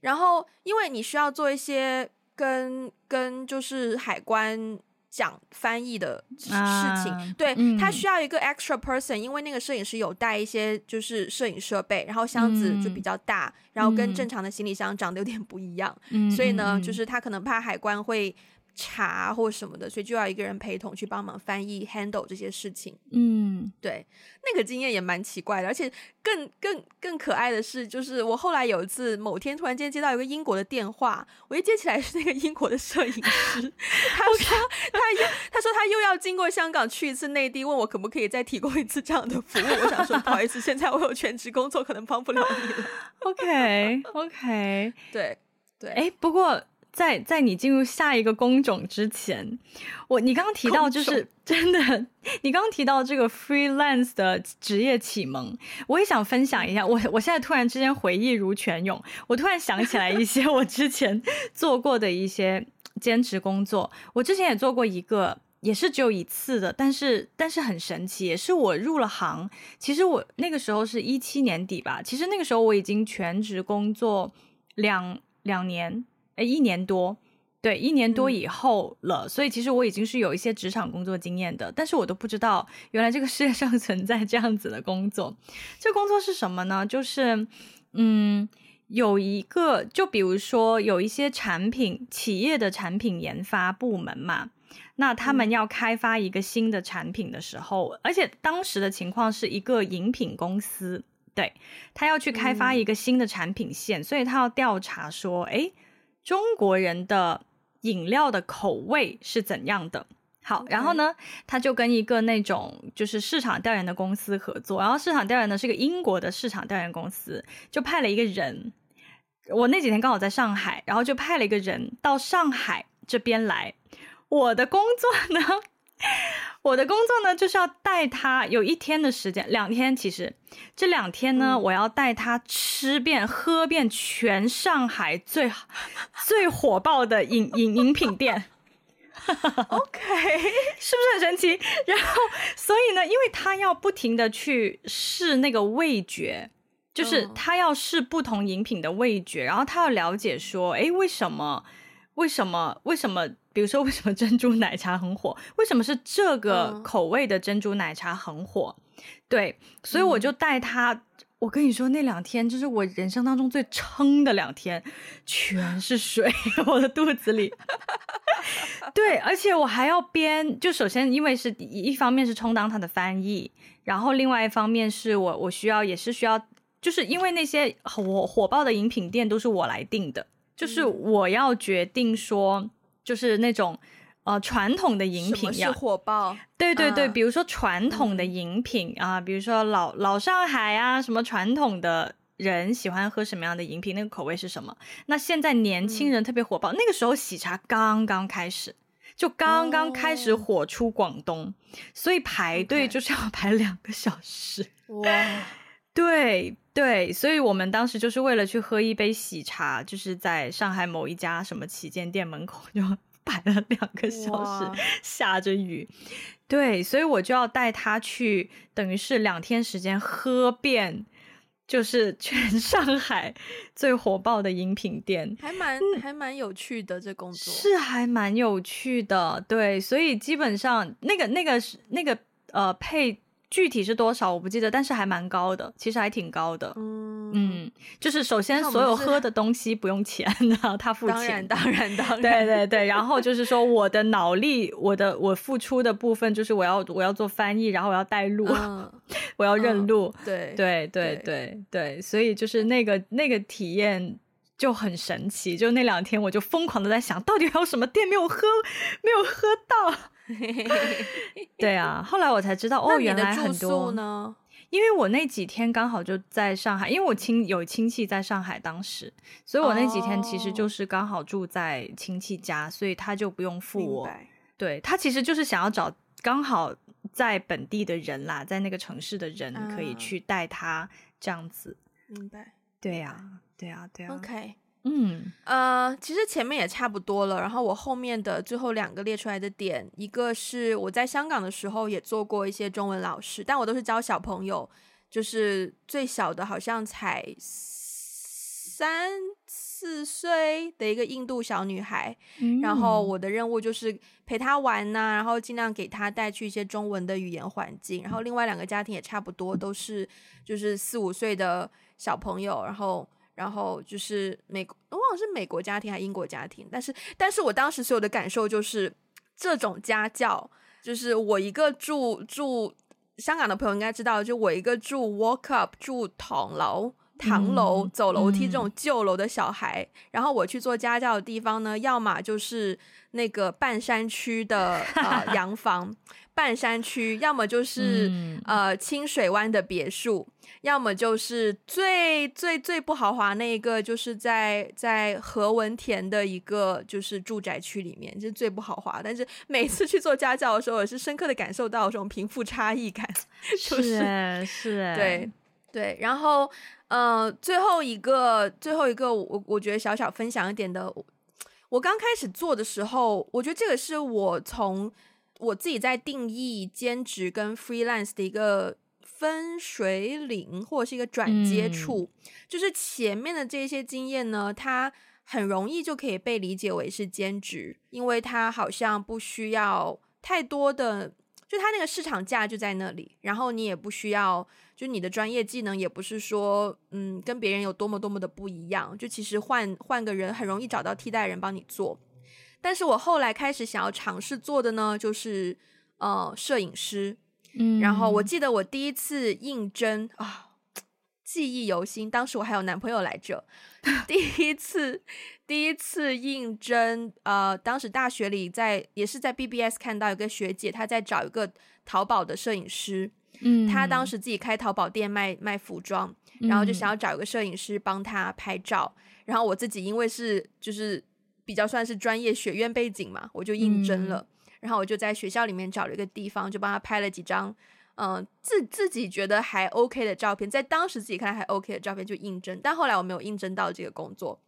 然后，因为你需要做一些跟跟就是海关讲翻译的事情，啊、对、嗯、他需要一个 extra person，因为那个摄影师有带一些就是摄影设备，然后箱子就比较大，嗯、然后跟正常的行李箱长得有点不一样，嗯、所以呢，就是他可能怕海关会。查或什么的，所以就要一个人陪同去帮忙翻译、handle 这些事情。嗯，对，那个经验也蛮奇怪的，而且更更更可爱的是，就是我后来有一次某天突然间接到一个英国的电话，我一接起来是那个英国的摄影师，他说他又他说他又要经过香港去一次内地，问我可不可以再提供一次这样的服务。我想说不好意思，现在我有全职工作，可能帮不了你了。OK OK，对对，哎，不过。在在你进入下一个工种之前，我你刚刚提到就是真的，你刚刚提到这个 freelance 的职业启蒙，我也想分享一下。我我现在突然之间回忆如泉涌，我突然想起来一些我之前做过的一些兼职工作。我之前也做过一个，也是只有一次的，但是但是很神奇，也是我入了行。其实我那个时候是一七年底吧，其实那个时候我已经全职工作两两年。哎，一年多，对，一年多以后了，嗯，所以其实我已经是有一些职场工作经验的，但是我都不知道原来这个世界上 存在这样子的工作。这工作是什么呢？就是，嗯，有一个，就比如说有一些产品企业的产品研发部门嘛，那他们要开发一个新的产品的时候，嗯，而且当时的情况是一个饮品公司，对，他要去开发一个新的产品线，嗯，所以他要调查说，哎。中国人的饮料的口味是怎样的？好然后呢，他就跟一个那种就是市场调研的公司合作，然后市场调研呢是个英国的市场调研公司，就派了一个人。我那几天刚好在上海，然后就派了一个人到上海这边来。我的工作呢？我的工作呢，就是要带他有一天的时间，两天其实这两天呢，嗯、我要带他吃遍、喝遍全上海最最火爆的饮饮饮品店。OK，是不是很神奇？然后，所以呢，因为他要不停的去试那个味觉，就是他要试不同饮品的味觉，然后他要了解说，哎，为什么？为什么？为什么？比如说，为什么珍珠奶茶很火？为什么是这个口味的珍珠奶茶很火？嗯、对，所以我就带他。嗯、我跟你说，那两天就是我人生当中最撑的两天，全是水，我的肚子里。对，而且我还要编。就首先，因为是一方面是充当他的翻译，然后另外一方面是我我需要也是需要，就是因为那些火火爆的饮品店都是我来定的，就是我要决定说。就是那种，呃，传统的饮品要火爆，对对对，啊、比如说传统的饮品、嗯、啊，比如说老老上海啊，什么传统的人喜欢喝什么样的饮品，那个口味是什么？那现在年轻人特别火爆，嗯、那个时候喜茶刚刚开始，就刚刚开始火出广东，哦、所以排队就是要排两个小时。哇，对对，所以我们当时就是为了去喝一杯喜茶，就是在上海某一家什么旗舰店门口就。摆了两个小时，下着雨，对，所以我就要带他去，等于是两天时间喝遍，就是全 上海最火爆的饮品店，还蛮、嗯、还蛮有趣的这工作，是还蛮有趣的，对，所以基本上那个那个那个呃配。具体是多少我不记得，但是还蛮高的，其实还挺高的。嗯嗯，就是首先所有喝的东西不用钱，的他付钱。当然当然当然。对对对，然后就是说我的脑力，我的我付出的部分就是我要我要做翻译，然后我要带路，嗯、我要认路。嗯、对对对对对，所以就是那个那个体验就很神奇，就那两天我就疯狂的在想到底还有什么店没有喝没有喝到。对啊，后来我才知道 哦，原来很多呢，因为我那几天刚好就在上海，因为我亲有亲戚在上海，当时，所以我那几天其实就是刚好住在亲戚家，oh, 所以他就不用付我。对，他其实就是想要找刚好在本地的人啦，在那个城市的人可以去带他这样子。明白。对呀，对呀，对呀。OK。嗯，呃，其实前面也差不多了。然后我后面的最后两个列出来的点，一个是我在香港的时候也做过一些中文老师，但我都是教小朋友，就是最小的好像才三四岁的一个印度小女孩。嗯，然后我的任务就是陪她玩呐，然后尽量给她带去一些中文的语言环境。然后另外两个家庭也差不多，都是就是四五岁的小朋友，然后。然后就是美国，我忘了是美国家庭还是英国家庭，但是，但是我当时所有的感受就是，这种家教，就是我一个住住香港的朋友应该知道，就我一个住 walk up 住唐楼唐楼走楼梯这种旧楼的小孩，嗯、然后我去做家教的地方呢，要么就是那个半山区的呃 洋房。半山区，要么就是、嗯、呃清水湾的别墅，要么就是最最最不豪华那一个，就是在在何文田的一个就是住宅区里面，就是最不豪华。但是每次去做家教的时候，也是深刻的感受到这种贫富差异感，就是是，是 对对。然后呃最后一个最后一个，我我觉得小小分享一点的，我刚开始做的时候，我觉得这个是我从。我自己在定义兼职跟 freelance 的一个分水岭，或者是一个转接处，嗯、就是前面的这些经验呢，它很容易就可以被理解为是兼职，因为它好像不需要太多的，就它那个市场价就在那里，然后你也不需要，就你的专业技能也不是说，嗯，跟别人有多么多么的不一样，就其实换换个人很容易找到替代人帮你做。但是我后来开始想要尝试做的呢，就是呃摄影师，嗯，然后我。记得我第一次应征啊，记忆犹新，当时我还有男朋友来着，第一次第一次应征，呃，当时大学里在也是在 BBS 看到一个学姐，她在找一个淘宝的摄影师，嗯，她当时自己开淘宝店卖卖服装，然后就想要找一个摄影师帮她拍照，然后我自己因为是就是。比较算是专业学院背景嘛，我就应征了，嗯、然后我就在学校里面找了一个地方，就帮他拍了几张，嗯、呃，自自己觉得还 OK 的照片，在当时自己看来还 OK 的照片就应征，但后来我没有应征到这个工作。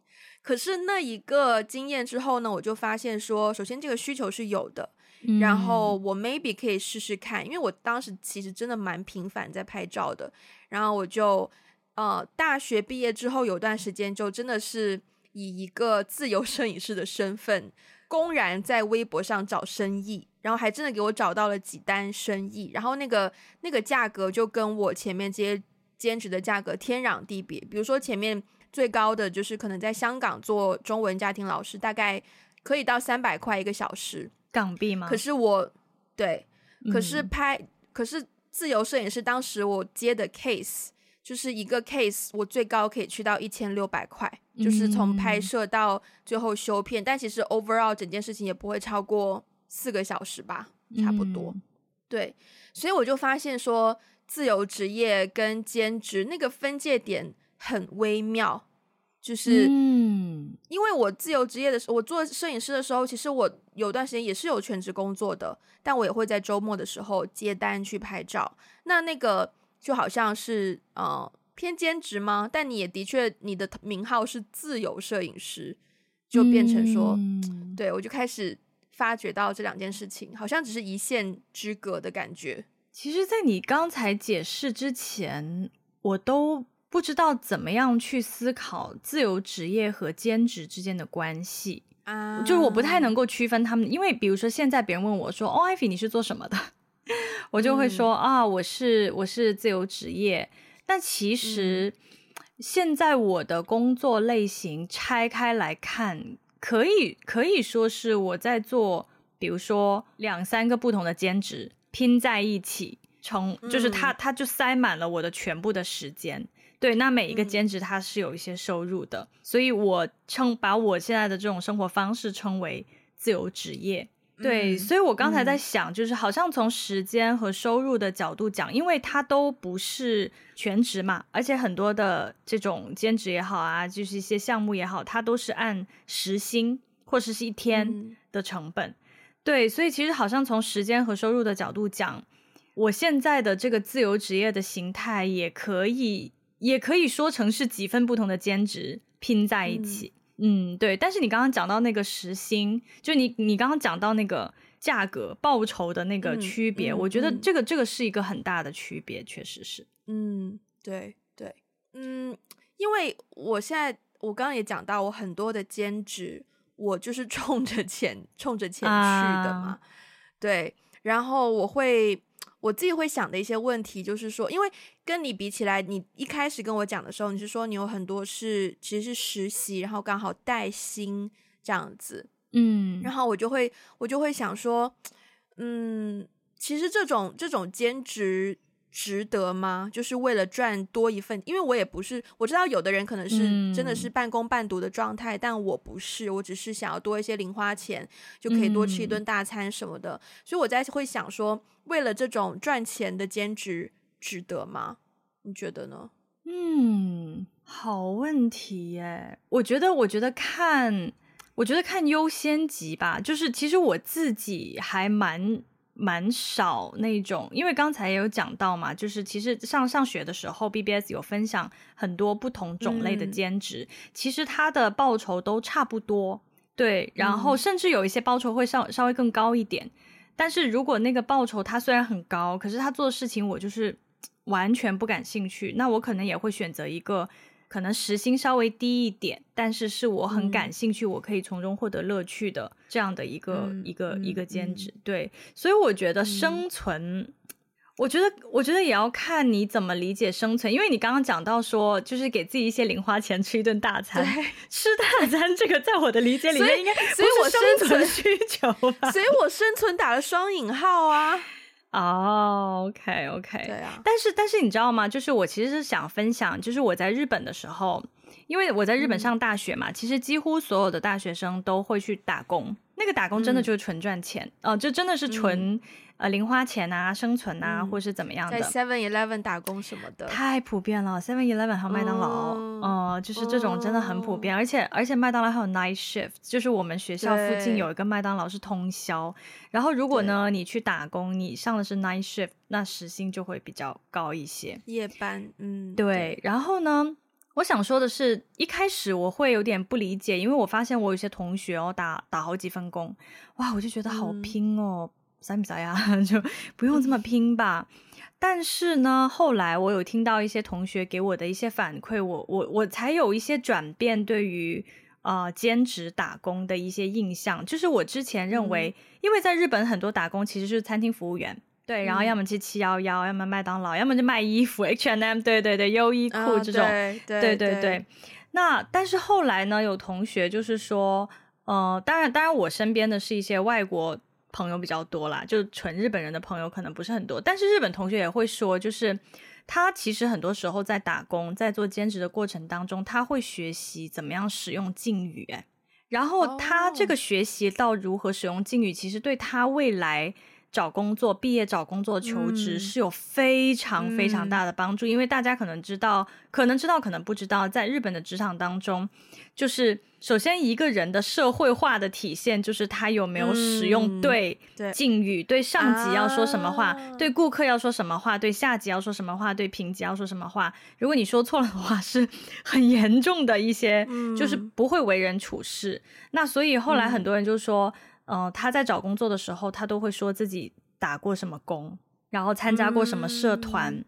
可是那一个经验之后呢，我就发现说，首先这个需求是有的，嗯、然后我 maybe 可以试试看，因为我当时其实真的蛮频繁在拍照的，然后我就呃大学毕业之后有段时间就真的是。以一个自由摄影师的身份，公然在微博上找生意，然后还真的给我找到了几单生意，然后那个那个价格就跟我前面这些兼职的价格天壤地别。比如说前面最高的就是可能在香港做中文家庭老师，大概可以到三百块一个小时港币吗？可是我对，可是拍，嗯、可是自由摄影师当时我接的 case。就是一个 case，我最高可以去到一千六百块，就是从拍摄到最后修片，嗯、但其实 overall 整件事情也不会超过四个小时吧，差不多。嗯、对，所以我就发现说，自由职业跟兼职那个分界点很微妙，就是，嗯，因为我自由职业的时候，我做摄影师的时候，其实我有段时间也是有全职工作的，但我也会在周末的时候接单去拍照，那那个。就好像是呃偏兼职吗？但你也的确，你的名号是自由摄影师，就变成说，嗯、对，我就开始发觉到这两件事情好像只是一线之隔的感觉。其实，在你刚才解释之前，我都不知道怎么样去思考自由职业和兼职之间的关系啊，就是我不太能够区分他们，因为比如说现在别人问我说：“哦，艾菲，你是做什么的？”我就会说、嗯、啊，我是我是自由职业，但其实、嗯、现在我的工作类型拆开来看，可以可以说是我在做，比如说两三个不同的兼职拼在一起，从就是它它就塞满了我的全部的时间。对，那每一个兼职它是有一些收入的，嗯、所以我称把我现在的这种生活方式称为自由职业。对，所以我刚才在想，就是好像从时间和收入的角度讲，因为它都不是全职嘛，而且很多的这种兼职也好啊，就是一些项目也好，它都是按时薪或者是一天的成本。对，所以其实好像从时间和收入的角度讲，我现在的这个自由职业的形态也可以，也可以说成是几份不同的兼职拼在一起。嗯，嗯，对。但是你刚刚讲到那个时薪，就你你刚刚讲到那个价格报酬的那个区别，我觉得这个这个是一个很大的区别，确实是。嗯，对对，嗯，因为我现在我刚刚也讲到，我很多的兼职。我就是冲着钱，冲着钱去的嘛，啊、对。然后我会我自己会想的一些问题，就是说，因为跟你比起来，你一开始跟我讲的时候，你是说你有很多是其实是实习，然后刚好带薪这样子，嗯。然后我就会我就会想说，嗯，其实这种这种兼职。值得吗？就是为了赚多一份，因为我也不是，我知道有的人可能是真的是半工半读的状态，嗯、但我不是，我只是想要多一些零花钱，就可以多吃一顿大餐什么的，嗯、所以我在会想说，为了这种赚钱的兼职，值得吗？你觉得呢？嗯，好问题耶。我觉得，我觉得看，我觉得看优先级吧。就是其实我自己还蛮。蛮少那种，因为刚才也有讲到嘛，就是其实上上学的时候，BBS 有分享很多不同种类的兼职，嗯、其实它的报酬都差不多，对，然后甚至有一些报酬会稍稍微更高一点。但是如果那个报酬它虽然很高，可是他做的事情我就是完全不感兴趣，那我可能也会选择一个。可能时薪稍微低一点，但是是我很感兴趣，嗯、我可以从中获得乐趣的这样的一个、嗯、一个、嗯、一个兼职。对，所以我觉得生存，嗯、我觉得我觉得也要看你怎么理解生存，因为你刚刚讲到说，就是给自己一些零花钱吃一顿大 餐，吃大餐这个在我的理解里面应该所以我生存需求吧，所以我生存打了双引号啊。哦、oh，OK OK，对啊，但是但是你知道吗？就是我其实是想分享，就是我在日本的时候，因为我在日本上大学嘛，嗯、其实几乎所有的大学生都会去打工，那个打工真的就是纯赚钱，哦、嗯，就真的是纯。嗯呃，零花钱啊，生存啊，嗯、或是怎么样的，在 Seven Eleven 打工什么的，太普遍了。Seven Eleven 还有麦当劳，哦、呃，就是这种真的很普遍。哦、而且而且麦当劳还有 Night Shift，就是我们学校附近有一个麦当劳是通宵。然后如果呢你去打工，你上的是 Night Shift，那时薪就会比较高一些。夜班，嗯，对。对然后呢，我想说的是，一开始我会有点不理解，因为我发现我有些同学哦，打打好几份工，哇，我就觉得好拼哦。嗯啥不啥呀？就不用这么拼吧。但是呢，后来我有听到一些同学给我的一些反馈，我我我才有一些转变，对于呃兼职打工的一些印象。就是我之前认为，嗯、因为在日本很多打工其实是餐厅服务员，对，然后要么去七幺幺，要么麦当劳，要么就卖衣服，H and M，对对对，优衣库这种，啊、对，对对对。对那但是后来呢，有同学就是说，呃，当然当然，我身边的是一些外国。朋友比较多啦，就纯日本人的朋友可能不是很多，但是日本同学也会说，就是他其实很多时候在打工、在做兼职的过程当中，他会学习怎么样使用敬语，然后他这个学习到如何使用敬语，其实对他未来找工作、毕业找工作、求职是有非常非常大的帮助，嗯、因为大家可能知道，可能知道，可能不知道，在日本的职场当中，就是首先一个人的社会化的体现，就是他有没有使用对敬语，嗯、对，对上级要说什么话，啊、对顾客要说什么话，对下级要说什么话，对评级要说什么话。如果你说错了的话，是很严重的一些，嗯、就是不会为人处事。那所以后来很多人就说。嗯他在找工作的时候，他都会说自己打过什么工，然后参加过什么社团。嗯、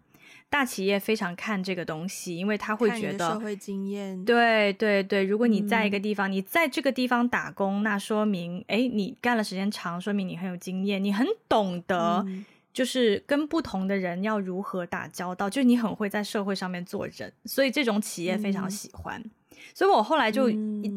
大企业非常看这个东西，因为他会觉得社会经验。对对对，如果你在一个地方，嗯、你在这个地方打工，那说明，哎，你干了时间长，说明你很有经验，你很懂得，就是跟不同的人要如何打交道，嗯、就是你很会在社会上面做人，所以这种企业非常喜欢。嗯所以我后来就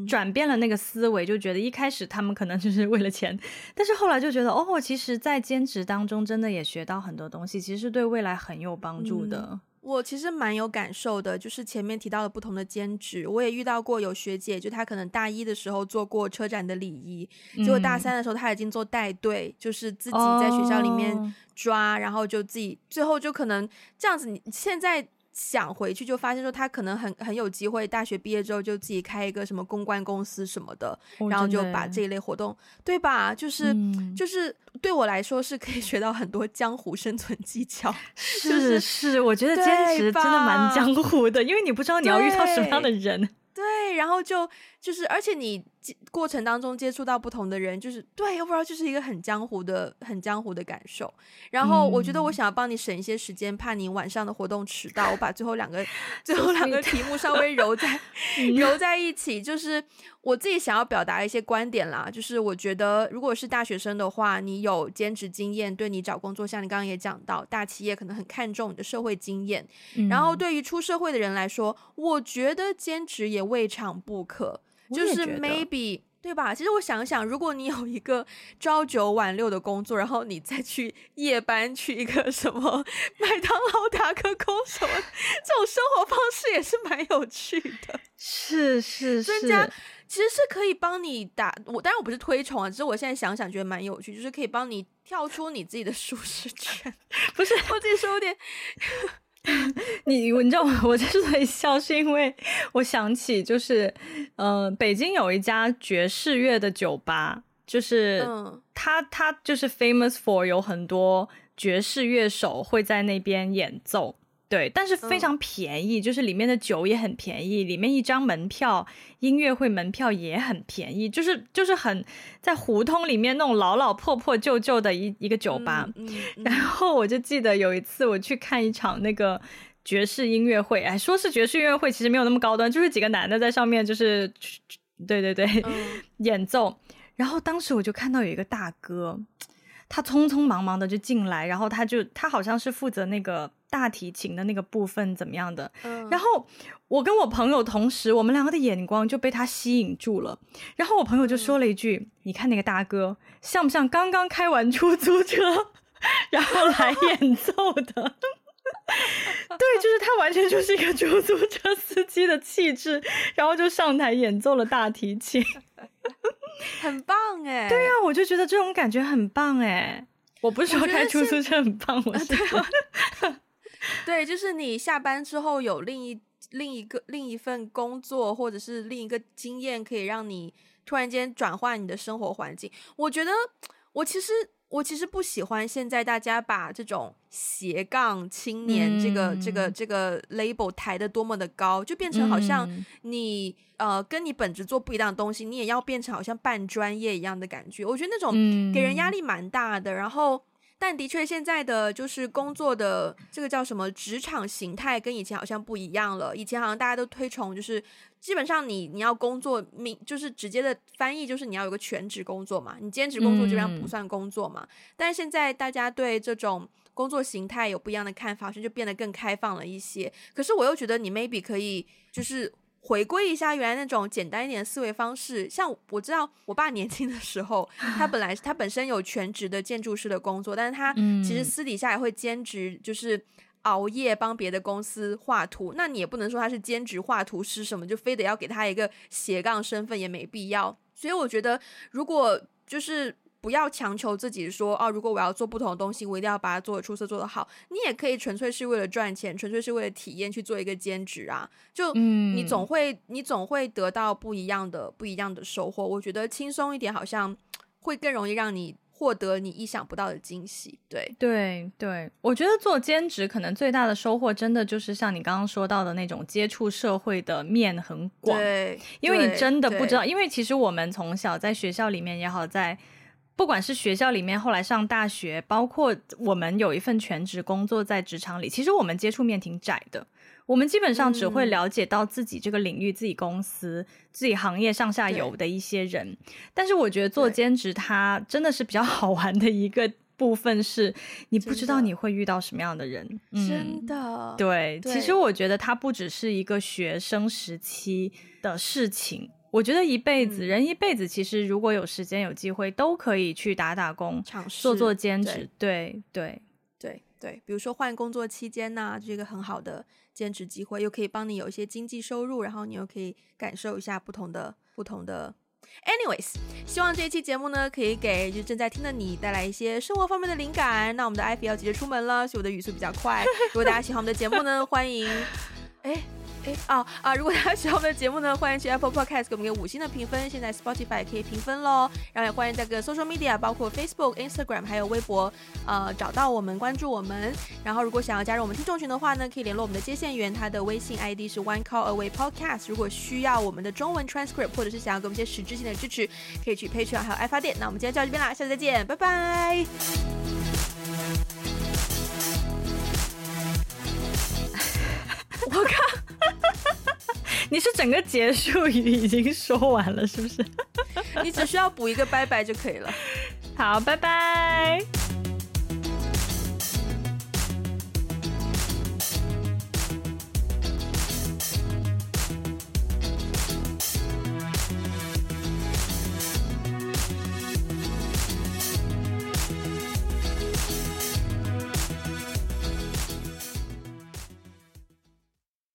转变了那个思维，就觉得一开始他们可能就是为了钱，但是后来就觉得哦，其实，在兼职当中真的也学到很多东西，其实对未来很有帮助的。嗯，我其实蛮有感受的，就是前面提到了不同的兼职，我也遇到过有学姐，就她可能大一的时候做过车展的礼仪，结果大三的时候她已经做带队，就是自己在学校里面抓，哦、然后就自己最后就可能这样子。你现在。想回去就发现说他可能很很有机会，大学毕业之后就自己开一个什么公关公司什么的，哦、然后就把这一类活动，对吧？就是、嗯、就是对我来说是可以学到很多江湖生存技巧。是、就是是，我觉得兼职真的蛮江湖的，因为你不知道你要遇到什么样的人。对，然后就就是，而且你过程当中接触到不同的人，就是对，要不然就是一个很江湖的、很江湖的感受。然后我觉得我想要帮你省一些时间，嗯、怕你晚上的活动迟到，我把最后两个 最后两个题目稍微揉在 揉在一起，就是我自己想要表达一些观点啦。就是我觉得，如果是大学生的话，你有兼职经验，对你找工作，像你刚刚也讲到，大企业可能很看重你的社会经验。嗯、然后对于出社会的人来说，我觉得兼职也未尝不可，就是 maybe 对吧？其实我想想，如果你有一个 朝九晚六的工作，然后你再去夜班去一个什么 麦当劳打个工什么，这种生活方式也是蛮有趣的。是是是，增加其实是可以帮你打我，当然我不是推崇啊，只是我现在想想觉得蛮有趣，就是可以帮你跳出你自己的舒适圈。不是我自己说有点。你 你知道我 我之所以笑，是因为我想起就是，呃，北京有一家爵士乐的酒吧，就是他他就是 famous for 有很多爵士乐手会在那边演奏。对，但是非常便宜，嗯、就是里面的酒也很便宜，里面一张门票，音乐会门票也很便宜，就是就是很在胡同里面那种老老破破旧旧的一一个酒吧。嗯嗯嗯、然后我就记得有一次我去看一场那个爵士音乐会，哎，说是爵士音乐会，其实没有那么高端，就是几个男的在上面就是，对对对，嗯、演奏。然后当时我就看到有一个大哥，他匆匆忙忙的就进来，然后他就他好像是负责那个。大提琴的那个部分怎么样的？嗯、然后我跟我朋友同时，我们两个的眼光就被他吸引住了。然后我朋友就说了一句：“嗯、你看那个大哥像不像刚刚开完出租车，然后来演奏的？” 对，就是他完全就是一个出租车司机的气质，然后就上台演奏了大提琴，很棒哎！对呀、啊，我就觉得这种感觉很棒哎！我不是说开出租车很棒，我是说。对，就是你下班之后有另一另一个另一份工作，或者是另一个经验，可以让你突然间转换你的生活环境。我觉得我其实我其实不喜欢现在大家把这种斜杠青年这个、嗯、这个这个 label 抬得多么的高，就变成好像你、嗯、呃跟你本职做不一样的东西，你也要变成好像半专业一样的感觉。我觉得那种给人压力蛮大的，然后。但的确，现在的就是工作的这个叫什么职场形态，跟以前好像不一样了。以前好像大家都推崇，就是基本上你你要工作，明就是直接的翻译就是你要有个全职工作嘛，你兼职工作基本上不算工作嘛。嗯、但是现在大家对这种工作形态有不一样的看法，所以就变得更开放了一些。可是我又觉得你 maybe 可以就是。回归一下原来那种简单一点的思维方式，像我知道我爸年轻的时候，他本来他本身有全职的建筑师的工作，但是他其实私底下也会兼职，就是熬夜帮别的公司画图。那你也不能说他是兼职画图师什么，就非得要给他一个斜杠身份也没必要。所以我觉得，如果就是。不要强求自己说哦，如果我要做不同的东西，我一定要把它做得出色、做得好。你也可以纯粹是为了赚钱，纯粹是为了体验去做一个兼职啊。就你总会，嗯、你总会得到不一样的、不一样的收获。我觉得轻松一点，好像会更容易让你获得你意想不到的惊喜。对，对，对。我觉得做兼职可能最大的收获，真的就是像你刚刚说到的那种接触社会的面很广。对，因为你真的不知道，因为其实我们从小在学校里面也好，在不管是学校里面，后来上大学，包括我们有一份全职工作在职场里，其实我们接触面挺窄的。我们基本上只会了解到自己这个领域、嗯、自己公司、自己行业上下游的一些人。但是我觉得做兼职，它真的是比较好玩的一个部分，是你不知道你会遇到什么样的人。真的，嗯、对。对其实我觉得它不只是一个学生时期的事情。我觉得一辈子，嗯、人一辈子，其实如果有时间有机会，都可以去打打工，尝试做做兼职。对对对，对对，比如说换工作期间呢，这个很好的兼职机会，又可以帮你有一些经济收入，然后你又可以感受一下不同的不同的。Anyways，希望这一期节目呢，可以给就正在听的你带来一些生活方面的灵感。那我们的艾菲要急着出门了，所以我的语速比较快。如果大家喜欢我们的节目呢，欢迎，哎。哎啊啊！如果大家喜欢我们的节目呢，欢迎去 Apple Podcast 给我们个五星的评分。现在 Spotify 也可以评分喽。然后也欢迎在各个 social media，包括 Facebook、Instagram 还有微博，呃，找到我们，关注我们。然后如果想要加入我们听众群的话呢，可以联络我们的接线员，他的微信 ID 是 One Call Away Podcast。如果需要我们的中文 transcript，或者是想要给我们一些实质性的支持，可以去 Patreon 还有爱发电。那我们今天就到这边啦，下次再见，拜拜。我靠！你是整个结束语已经说完了，是不是？你只需要补一个拜拜就可以了。好，拜拜。